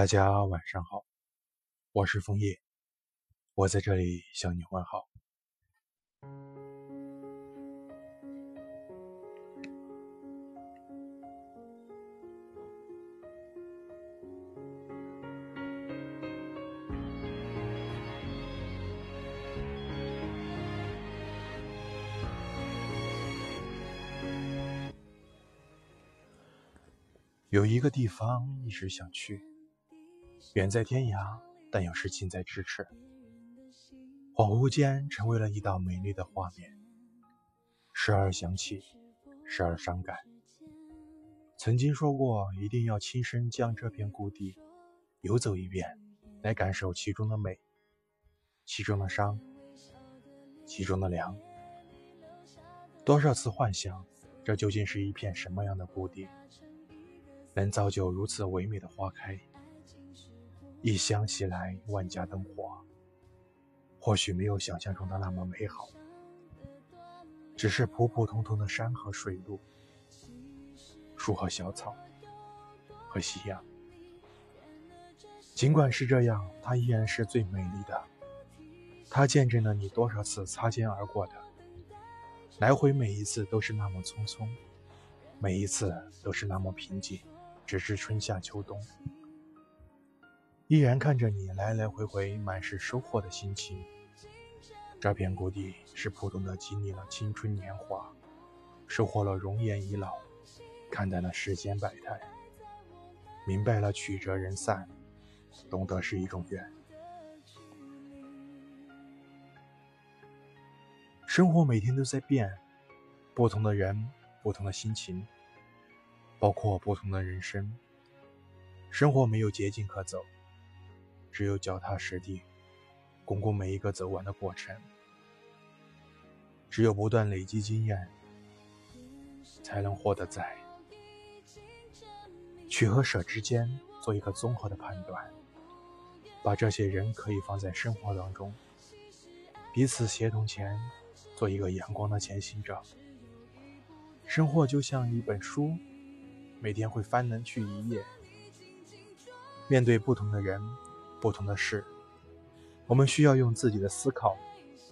大家晚上好，我是枫叶，我在这里向你问好。有一个地方一直想去，远在天涯，但又是近在咫尺。恍惚间，成为了一道美丽的画面，时而想起，时而伤感。曾经说过，一定要亲身将这片故地游走一遍，来感受其中的美，其中的伤，其中的凉。多少次幻想，这究竟是一片什么样的故地？能造就如此唯美的花开，一想起来万家灯火，或许没有想象中的那么美好，只是普普通通的山和水路，树和小草，和夕阳。尽管是这样，它依然是最美丽的。它见证了你多少次擦肩而过的，来回每一次都是那么匆匆，每一次都是那么平静。只是春夏秋冬，依然看着你来来回回满是收获的心情。这片谷地是普通的经历了青春年华，收获了容颜已老，看淡了世间百态，明白了曲折人散，懂得是一种缘。生活每天都在变，不同的人，不同的心情。包括不同的人生，生活没有捷径可走，只有脚踏实地，巩固每一个走完的过程。只有不断累积经验，才能获得在取和舍之间做一个综合的判断。把这些人可以放在生活当中，彼此协同前，做一个阳光的前行者。生活就像一本书。每天会翻能去一页，面对不同的人、不同的事，我们需要用自己的思考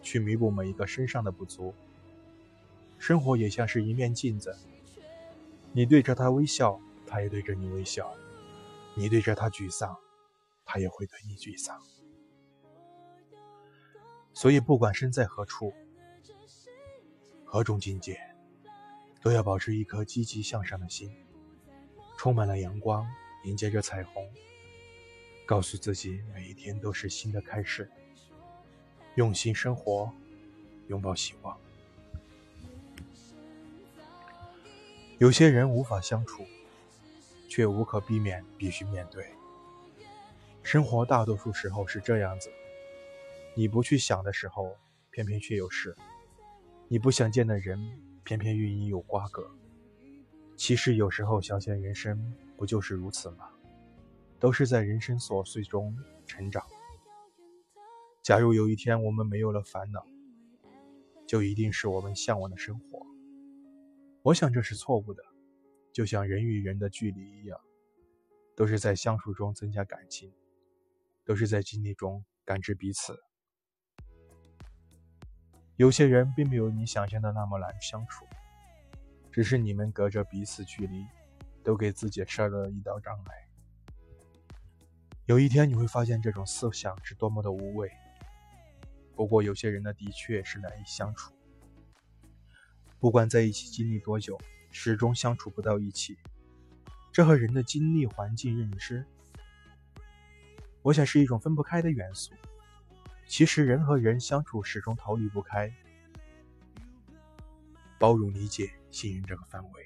去弥补每一个身上的不足。生活也像是一面镜子，你对着他微笑，他也对着你微笑；你对着他沮丧，他也会对你沮丧。所以，不管身在何处、何种境界，都要保持一颗积极向上的心。充满了阳光，迎接着彩虹，告诉自己每一天都是新的开始。用心生活，拥抱希望。有些人无法相处，却无可避免必须面对。生活大多数时候是这样子：你不去想的时候，偏偏却有事；你不想见的人，偏偏与你有瓜葛。其实有时候想想人生，不就是如此吗？都是在人生琐碎中成长。假如有一天我们没有了烦恼，就一定是我们向往的生活。我想这是错误的，就像人与人的距离一样，都是在相处中增加感情，都是在经历中感知彼此。有些人并没有你想象的那么难相处。只是你们隔着彼此距离，都给自己设了一道障碍。有一天你会发现这种思想是多么的无味。不过有些人呢，的确是难以相处。不管在一起经历多久，始终相处不到一起。这和人的经历、环境、认知，我想是一种分不开的元素。其实人和人相处始终逃离不开包容、理解。信任这个范围。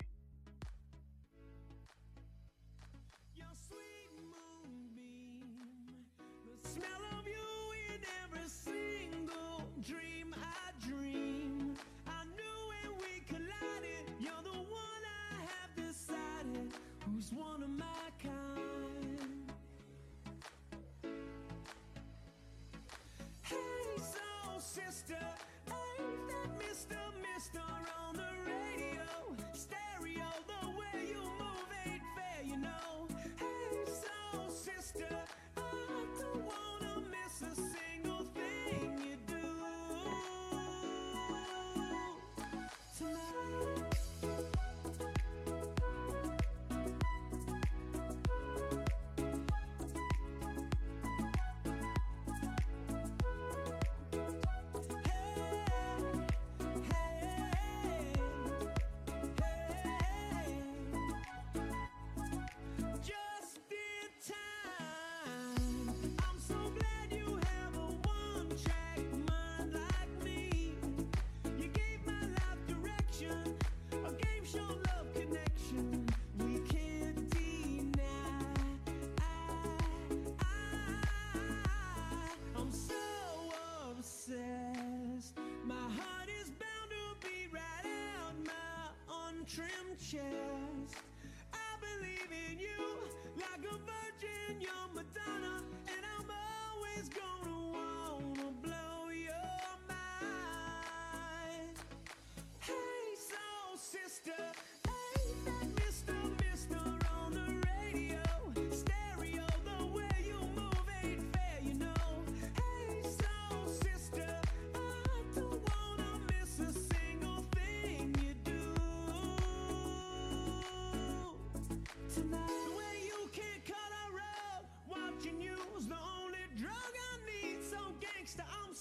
share.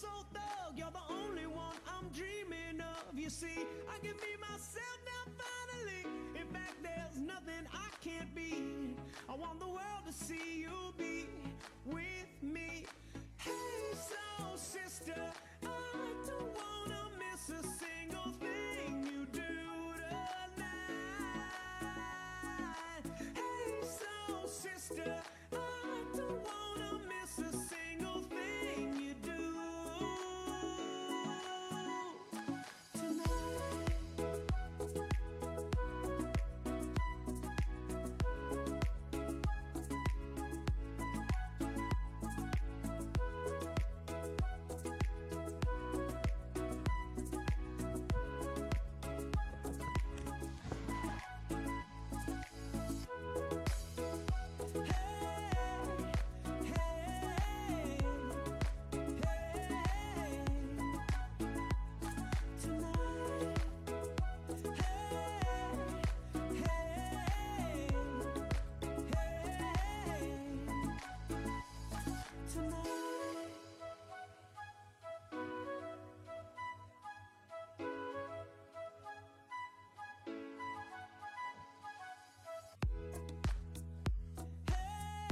so thug, you're the only one I'm dreaming of. You see, I can be myself now finally. In fact, there's nothing I can't be. I want the world to see.